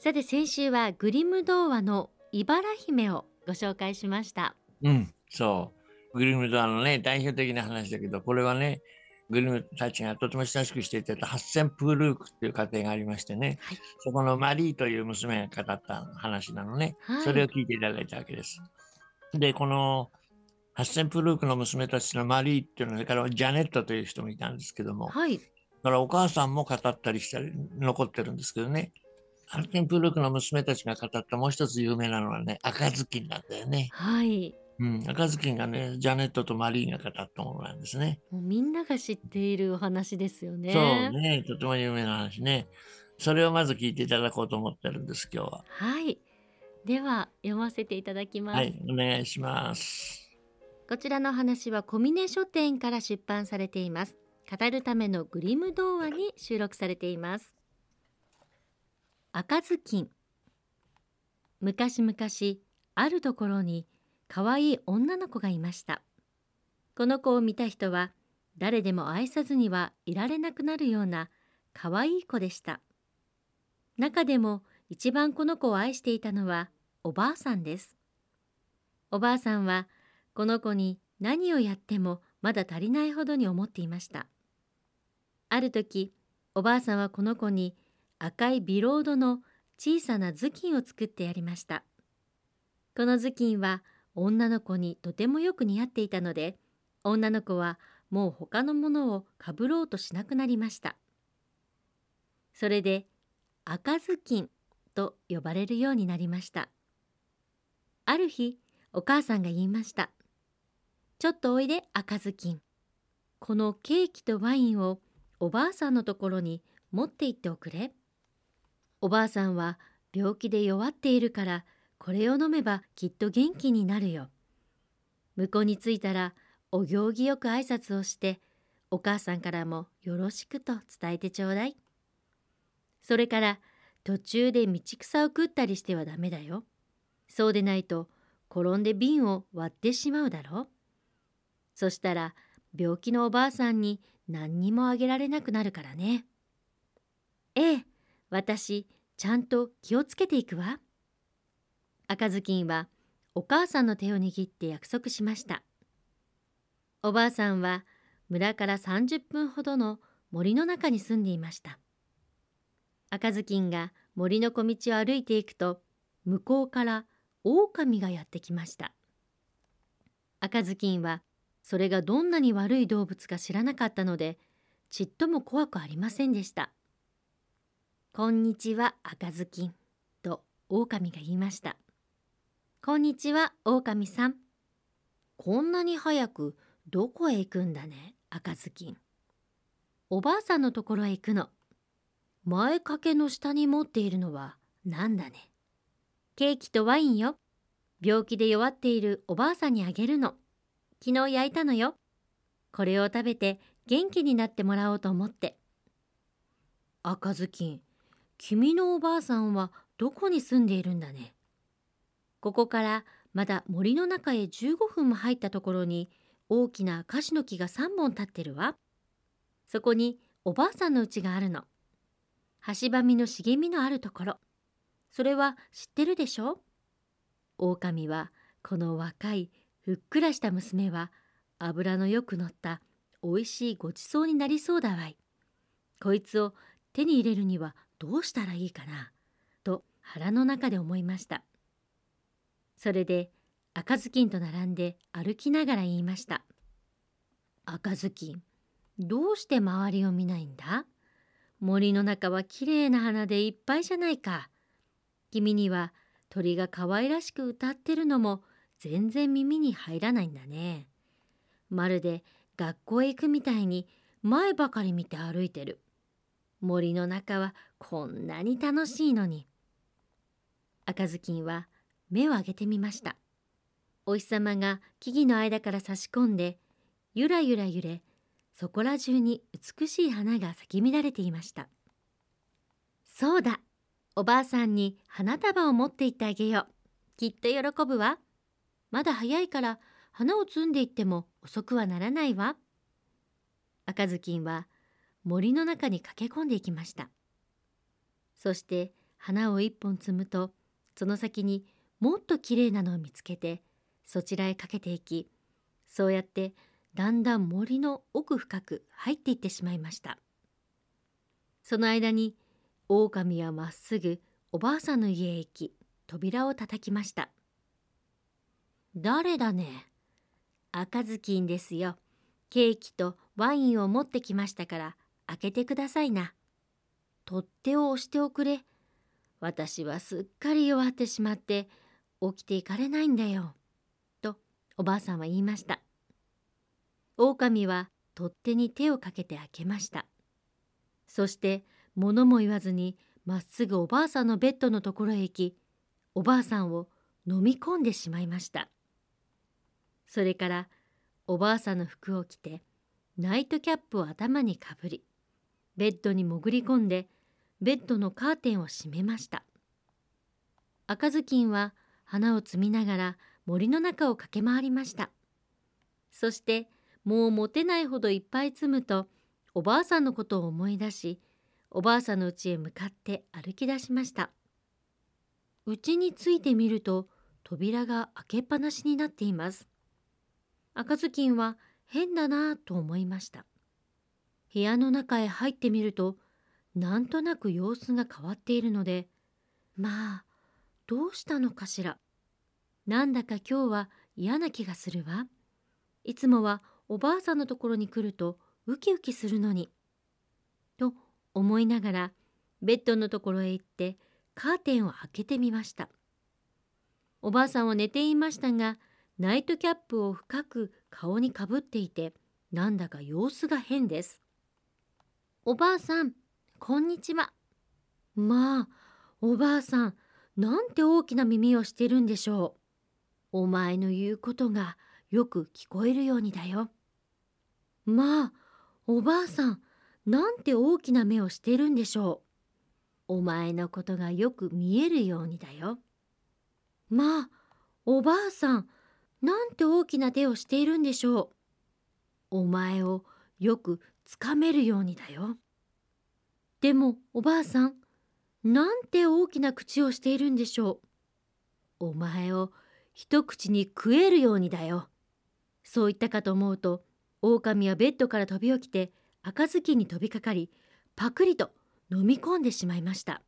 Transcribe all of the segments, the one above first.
さて先週はグリム童話の茨姫をご紹介しました。うん、そう。グリムドアのね、代表的な話だけど、これはね、グリムたちがとても親しくしていたハッセンプールークっていう家庭がありましてね、はい。そこのマリーという娘が語った話なのね、はい。それを聞いていただいたわけです。で、このハッセンプールークの娘たちのマリーっていうのそれからジャネットという人もいたんですけども、はい。だからお母さんも語ったりしたり残ってるんですけどね。ハッセンプールークの娘たちが語ったもう一つ有名なのはね、赤ずきんなんだよね。はいうん、赤ずきんがね、ジャネットとマリーが語ったものなんですね。もうみんなが知っているお話ですよねそうね、とても有名な話ね。それをまず聞いていただこうと思ってるんです、今日は。はいでは読ませていただきます、はい、お願いします。こちらの話は小峰書店から出版されています語るためのグリム童話に収録されています赤ずきん。昔々あるところに可愛いい女の子がいました。この子を見た人は誰でも愛さずにはいられなくなるような可愛い子でした。中でも一番この子を愛していたのはおばあさんです。おばあさんはこの子に何をやってもまだ足りないほどに思っていました。ある時おばあさんはこの子に赤いビロードの小さな頭巾を作ってやりました。この頭巾は女の子にとてもよく似合っていたので女の子はもう他のものをかぶろうとしなくなりました。それで赤ずきんと呼ばれるようになりました。ある日お母さんが言いました。ちょっとおいで赤ずきんこのケーキとワインをおばあさんのところに持って行っておくれ。おばあさんは病気で弱っているからこれを飲めばきっと元気になるよ。向こうに着いたらお行儀よく挨拶をしてお母さんからもよろしくと伝えてちょうだい。それから途中で道草を食ったりしてはダメだよ。そうでないと転んで瓶を割ってしまうだろう。そしたら病気のおばあさんに何にもあげられなくなるからね。ええ私ちゃんと気をつけていくわ。赤ずきんはお母さんの手を握って約束しました。おばあさんは村から30分ほどの森の中に住んでいました。赤ずきんが森の小道を歩いていくと向こうから狼がやってきました。赤ずきんはそれがどんなに悪い動物か知らなかったのでちっとも怖くありませんでした「こんにちは赤ずきん」と狼が言いました「こんにちは狼さん」こんなに早くどこへ行くんだね赤ずきん。おばあさんのところへ行くの。前掛けの下に持っているのはなんだね。ケーキとワインよ。病気で弱っているおばあさんにあげるの。昨日焼いたのよ。これを食べて元気になってもらおうと思って。赤ずきん君のおばあさんはどこに住んでいるんだね？ここからまだ森の中へ15分も入ったところに大きなカシの木が3本立ってるわ。そこにおばあさんの家があるの。橋場みの茂みのあるところ。それは知ってるでしょ？狼はこの若いふっくらした娘は油のよく乗ったおいしいごちそうになりそうだわい。こいつを手に入れるにはどうしたらいいかな？と腹の中で思いました。それで赤ずきんと並んで歩きながら言いました。赤ずきん、どうして周りを見ないんだ？森の中はきれいな花でいっぱいじゃないか。君には鳥が可愛らしく歌ってるのも全然耳に入らないんだね。まるで学校へ行くみたいに前ばかり見て歩いてる。森の中はこんなに楽しいのに。赤ずきんは目を上げてみました。お日様が木々の間から差し込んでゆらゆら揺れそこら中に美しい花が咲き乱れていました。そうだおばあさんに花束を持って行ってあげよう。きっと喜ぶわ。まだ早いから花を摘んでいっても遅くはならないわ。赤ずきんは森の中に駆け込んでいきました。そして花を一本摘むとその先にもっときれいなのを見つけてそちらへかけていきそうやってだんだん森の奥深く入っていってしまいました。その間に狼はまっすぐおばあさんの家へ行き扉を叩きました。誰だね？赤ずきんですよ。ケーキとワインを持ってきましたから開けてくださいな取っ手を押しておくれ私はすっかり弱ってしまって起きていかれないんだよ。とおばあさんは言いました。狼は取っ手に手をかけて開けました。そして物も言わずにまっすぐおばあさんのベッドのところへ行きおばあさんを飲み込んでしまいました。それからおばあさんの服を着てナイトキャップを頭にかぶりベッドに潜り込んでベッドのカーテンを閉めました。赤ずきんは花を摘みながら森の中を駆け回りました。そしてもう持てないほどいっぱい摘むとおばあさんのことを思い出しおばあさんの家へ向かって歩き出しました。家に着いてみると扉が開けっぱなしになっています。赤ずきんは変だなぁと思いました。部屋の中へ入ってみるとなんとなく様子が変わっているのでまあどうしたのかしら。なんだか今日は嫌な気がするわ。いつもはおばあさんのところに来るとウキウキするのに。と思いながらベッドのところへ行ってカーテンを開けてみました。おばあさんは寝ていましたがナイトキャップを深く顔にかぶっていてなんだか様子が変です。おばあさんこんにちは。まあ、おばあさん、なんて大きな耳をしてるんでしょう。お前の言うことがよく聞こえるようにだよ。まあ、おばあさん、なんて大きな目をしてるんでしょう。お前のことがよく見えるようにだよ。まあ、おばあさん、なんて大きな手をしているんでしょう。お前をよくつかめるようにだよ。でもおばあさんなんて大きな口をしているんでしょう。お前を一口に食えるようにだよ。そう言ったかと思うと狼はベッドから飛び起きて赤ずきんに飛びかかりパクリと飲み込んでしまいました。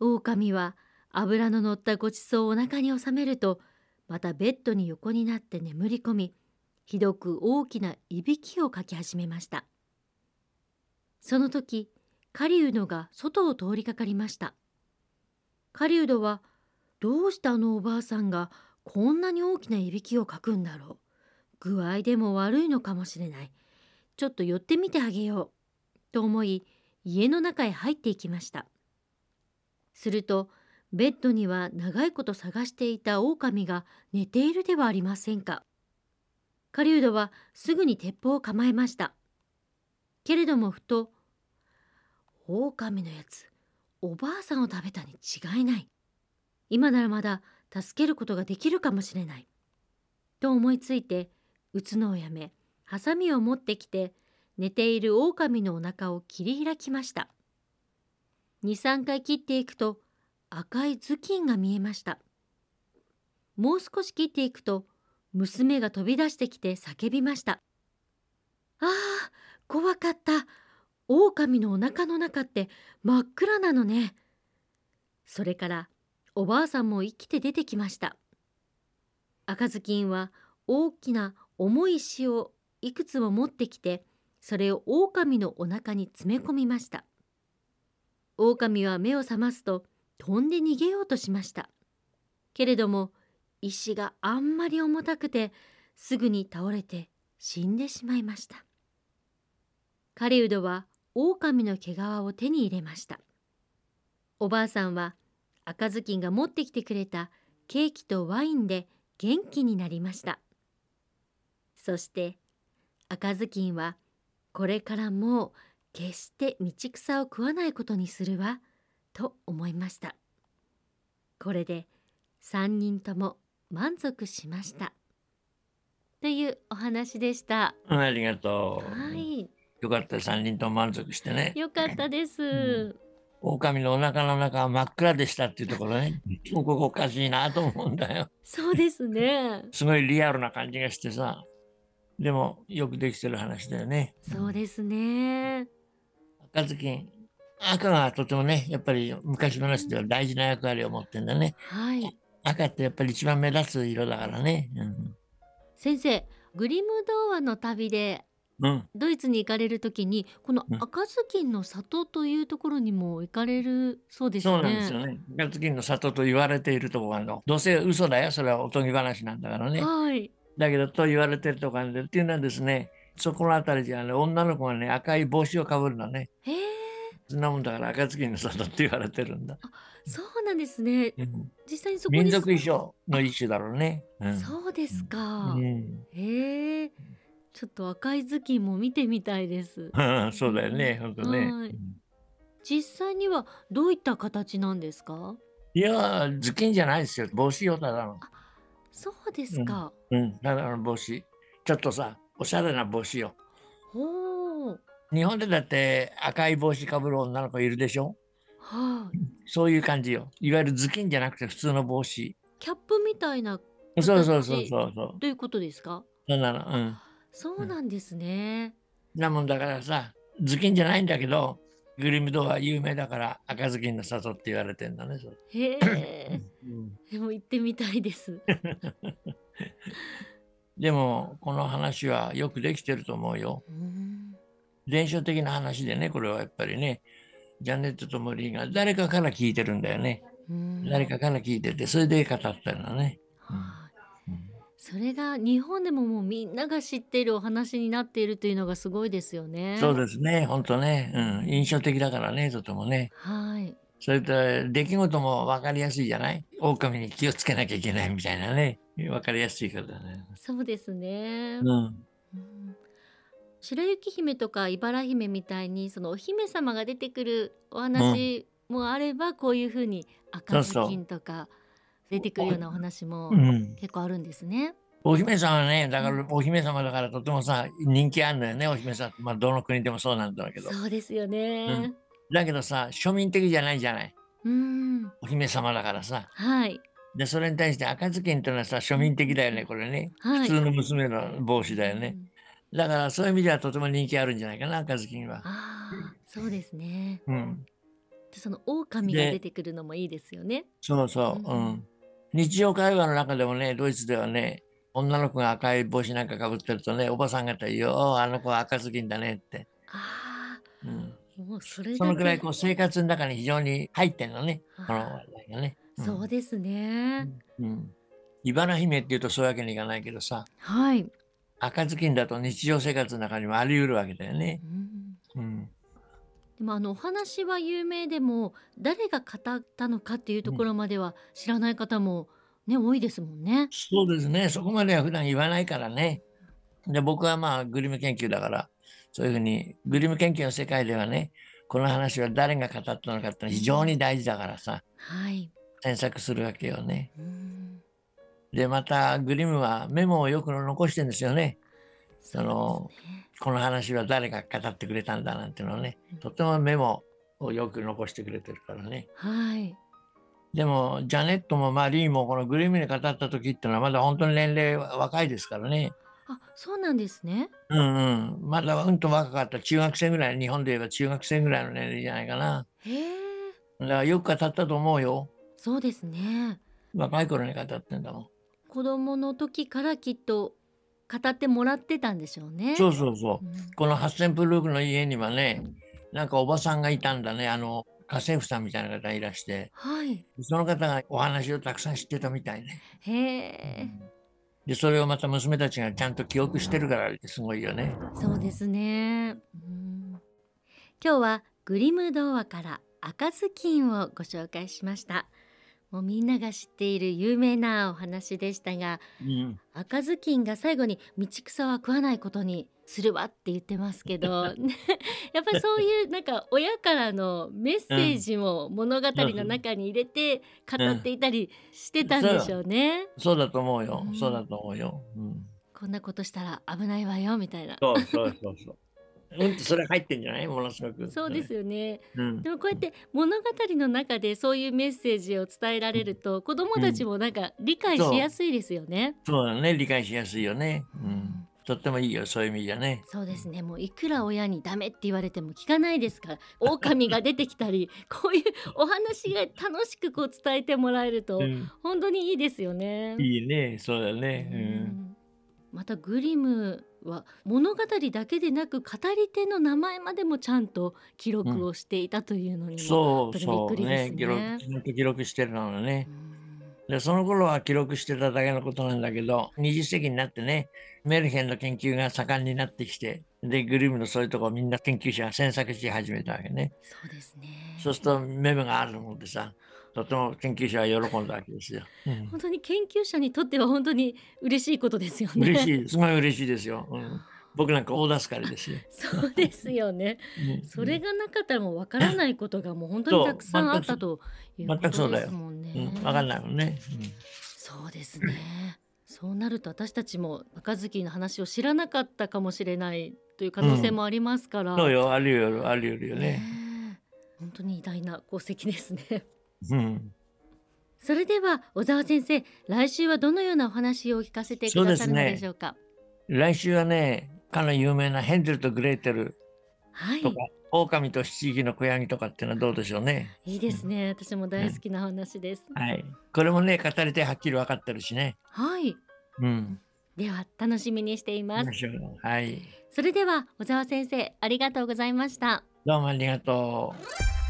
狼は油の乗ったごちそうをお腹に収めるとまたベッドに横になって眠り込みひどく大きないびきをかき始めました。その時狩人が外を通りかかりました。狩人はどうしてあのおばあさんがこんなに大きないびきをかくんだろう？具合でも悪いのかもしれない。ちょっと寄ってみてあげようと思い家の中へ入っていきました。するとベッドには長いこと探していた狼が寝ているではありませんか。狩人はすぐに鉄砲を構えました。けれどもふと「狼のやつおばあさんを食べたに違いない。今ならまだ助けることができるかもしれない」と思いついて撃つのをやめハサミを持ってきて寝ている狼のお腹を切り開きました。23回切っていくと赤い頭巾が見えました。もう少し切っていくと娘が飛び出してきて叫びました「ああ怖かった。狼のお腹の中って真っ暗なのね。それからおばあさんも生きて出てきました。赤ずきんは大きな重い石をいくつも持ってきてそれを狼のお腹に詰め込みました。狼は目を覚ますと飛んで逃げようとしました。けれども石があんまり重たくてすぐに倒れて死んでしまいました。狩人は狼の毛皮を手に入れました。おばあさんは赤ずきんが持ってきてくれたケーキとワインで元気になりましたそして赤ずきんはこれからもう決して道草を食わないことにするわと思いましたこれで3人とも満足しましたというお話でしたうんありがとう。はいよかった、3人とも満足してね。よかったです、ん狼のお腹の中は真っ暗でしたっていうところね。もここおかしいなと思うんだよ。そうですね すごいリアルな感じがしてさ。でも、よくできてる話だよね。そうですね赤ずきん。赤がとてもね、やっぱり昔話では大事な役割を持ってんだね。はい赤ってやっぱり一番目立つ色だからね。先生グリム童話の旅でうん。うん。ドイツに行かれる時にこのうん赤ずきんの里というところにも行かれるそうですそう。なんですよね。赤ずきんの里と言われているところの。どうせ嘘だよ。それはおとぎ話なんだからね。はい。だけどと言われてるとこあるんでっていうのはですね、そこのあたりじゃね、女の子がね、赤い帽子をかぶるのね。へえ、なもんだから赤ずきんの里って言われてるんだ。そうなんですね。うん実際にそこに民族衣装の一種だろうね。うんそうですか。うんへえ、ちょっと赤いずきんも見てみたいです。そうだよね、本当ね。はい実際にはどういった形なんですか？いや、頭巾じゃないですよ。帽子よ、ただの。そうですか。うん、ただの帽子。ちょっとさ、おしゃれな帽子よ。ほう。日本でだって赤い帽子かぶる女の子いるでしょ？はい。そういう感じよ。いわゆる頭巾じゃなくて普通の帽子。キャップみたいなそうそうそうそうそう。ということですか？そんなの。うん。そうなんですね。なもんだからさ、頭巾じゃないんだけど、グリムドは有名だから赤ずきんの里って言われてんだね。へえ。うんでも行ってみたいです。でも、この話はよくできてると思うよ。うん伝承的な話でね、これはやっぱりね、ジャネットとモリーが誰かから聞いてるんだよね。うん誰かから聞いてて、それで語ったのね。はいそれが日本でももうみんなが知っているお話になっているというのがすごいですよね。そうですね、本当ね、うん、印象的だからね、とてもね。はい。それと、出来事も分かりやすいじゃない？狼に気をつけなきゃいけないみたいなね。分かりやすいからね。そうですね。うん。うん白雪姫とか茨姫みたいにそのお姫様が出てくるお話もあれば、こういうふうに赤ずきんとか出てくるようなお話もうん。結構あるんですね。お姫様はね、だからお姫様だからとてもさ、人気あるのよね、お姫様って。まあ、どの国でもそうなんだけど。そうですよね。だけどさ、庶民的じゃないじゃない。うん。お姫様だからさ。はい。で、それに対して赤ずきんってのはさ、庶民的だよね、これね。はい。普通の娘の帽子だよね。うんだからそういう意味ではとても人気あるんじゃないかな、赤ずきんは。ああ、そうですね。うん。でその狼が出てくるのもいいですよね。そうそう。ううんん。日常会話の中でもね、ドイツではね、女の子が赤い帽子なんかかぶってるとね、おばさん方よ、おあの子は赤ずきんだねって。あうん。あ、もうそれ。そのくらいこう生活の中に非常に入ってんのね、このあ話題がね。ーそうですね。うん。茨姫っていうとそういうわけにいかないけどさ、はい。赤ずきんだと日常生活の中にもあり得るわけだよねう。んうん。でもあのお話は有名でも誰が語ったのかっていうところまでは知らない方もね、多いですもんね。そうですね。そこまでは普段言わないからね。で、僕はまあ、グリム研究だから、そういうふうに、グリム研究の世界ではね、この話は誰が語ったのかってのは非常に大事だからさ、はい。詮索するわけよね。うんで、また、グリムはメモをよく残してるんですよね。そうのこの話は誰が語ってくれたんだなんていうのをね、とてもメモをよく残してくれてるからね。はい。でも、ジャネットもマリーもこのグリムに語った時っていうのはまだ本当に年齢は若いですからね。あ、そうなんですね。うんうん。まだうんと若かった中学生ぐらい、日本で言えば中学生ぐらいの年齢じゃないかな。へえ。だからよく語ったと思うよ。そうですね。若い頃に語ってんだもん。子供の時からきっと語ってもらってたんでしょうね。そうそうそう。うんこのハッセンプルークの家にはね、なんかおばさんがいたんだね。あの、家政婦さんみたいな方がいらして、はい。その方がお話をたくさん知ってたみたいね。へえ。で、それをまた娘たちがちゃんと記憶してるからすごいよね。そうですね。うん今日はグリム童話から赤ずきんをご紹介しました。もうみんなが知っている有名なお話でしたがうん、赤ずきんが最後に道草は食わないことにするわって言ってますけどね やっぱりそういうなんか親からのメッセージも物語の中に入れて語っていたりしてたんでしょうね。そうだと思うよう。んそうだと思うよ。うん、こんなことしたら危ないわよみたいな。そうそうそうそう。うんとそれ入ってんじゃないものすごく。そうですよね。うんでもこうやって物語の中でそういうメッセージを伝えられると子供たちもなんか理解しやすいですよね。そうだね。理解しやすいよね。うん。とってもいいよ。そういう意味じゃね。そうですねもういくら親にダメって言われても聞かないですから狼が出てきたり こういうお話が楽しくこう伝えてもらえるとうん本当にいいですよね。いいね。そうだね。う。うんんまたグリムは物語だけでなく語り手の名前までもちゃんと記録をしていたというのにも、そう本当にそうびっくりですねね。記録、記録してるのね。うんで、その頃は記録してただけのことなんだけど、20世紀になってね、メルヘンの研究が盛んになってきて、で、グリムのそういうとこをみんな研究者が詮索し始めたわけね。そうですねそうすると、メモがあるのでさ、とても研究者は喜んだわけですよ。うん本当に研究者にとっては本当に嬉しいことですよね。嬉しい、すごい嬉しいですよ。うん、僕なんか大助かりですよ。そうですよね。うんそれがなかったらもうわからないことがもう本当にたくさんあったというこ全くそうだよとですもんね。うん、わかんないもんね。そうですね。そうなると私たちも赤ずきんの話を知らなかったかもしれないという可能性もありますから。うん、そうよ、あるよ、あるよね。本当に偉大な功績ですね。うん、それでは小沢先生、来週はどのようなお話を聞かせてくださるのでしょうか？来週はね、かの有名なヘンゼルとグレーテルはいとか、、狼と七匹の子ヤギとかっていうのはどうでしょうね。いいですね。私も大好きなお話です。はい。これもね、語り手はっきり分かってるしね。はい。うん。では楽しみにしていますはい。それでは小沢先生ありがとうございましたどうもありがとう。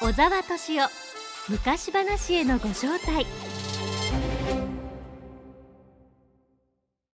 小沢敏夫昔話へのご招待。